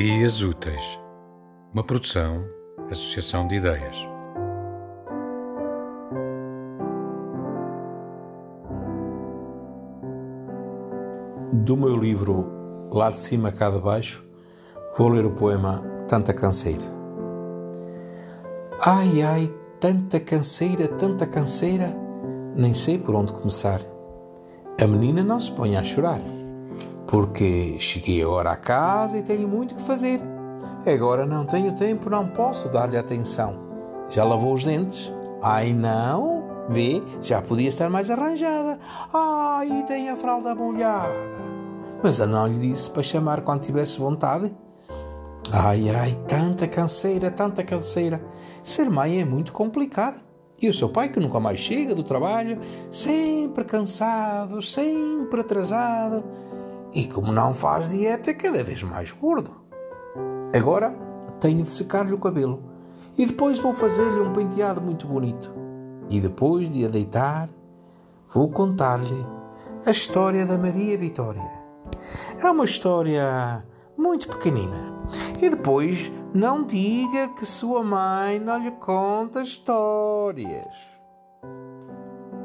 Ideias Úteis, uma produção, associação de ideias. Do meu livro Lá de Cima Cá de Baixo, vou ler o poema Tanta Canseira. Ai, ai, tanta canseira, tanta canseira, nem sei por onde começar. A menina não se põe a chorar porque cheguei agora a casa e tenho muito que fazer. Agora não tenho tempo, não posso dar-lhe atenção. Já lavou os dentes? Ai não, vê, já podia estar mais arranjada. Ai, tem a fralda molhada. Mas eu não lhe disse para chamar quando tivesse vontade. Ai, ai, tanta canseira, tanta canseira. Ser mãe é muito complicado. E o seu pai, que nunca mais chega do trabalho, sempre cansado, sempre atrasado e como não faz dieta, é cada vez mais gordo. Agora tenho de secar-lhe o cabelo e depois vou fazer-lhe um penteado muito bonito. E depois de a deitar, vou contar-lhe a história da Maria Vitória. É uma história muito pequenina. E depois não diga que sua mãe não lhe conta histórias.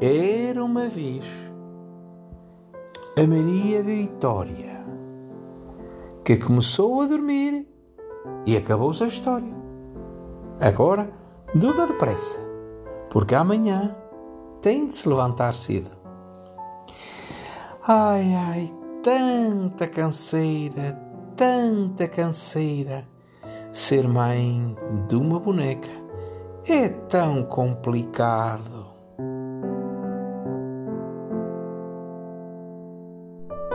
Era uma vez a Maria Vitória, que começou a dormir e acabou-se a história. Agora, durma depressa, porque amanhã tem de se levantar cedo. Ai, ai, tanta canseira, tanta canseira. Ser mãe de uma boneca é tão complicado.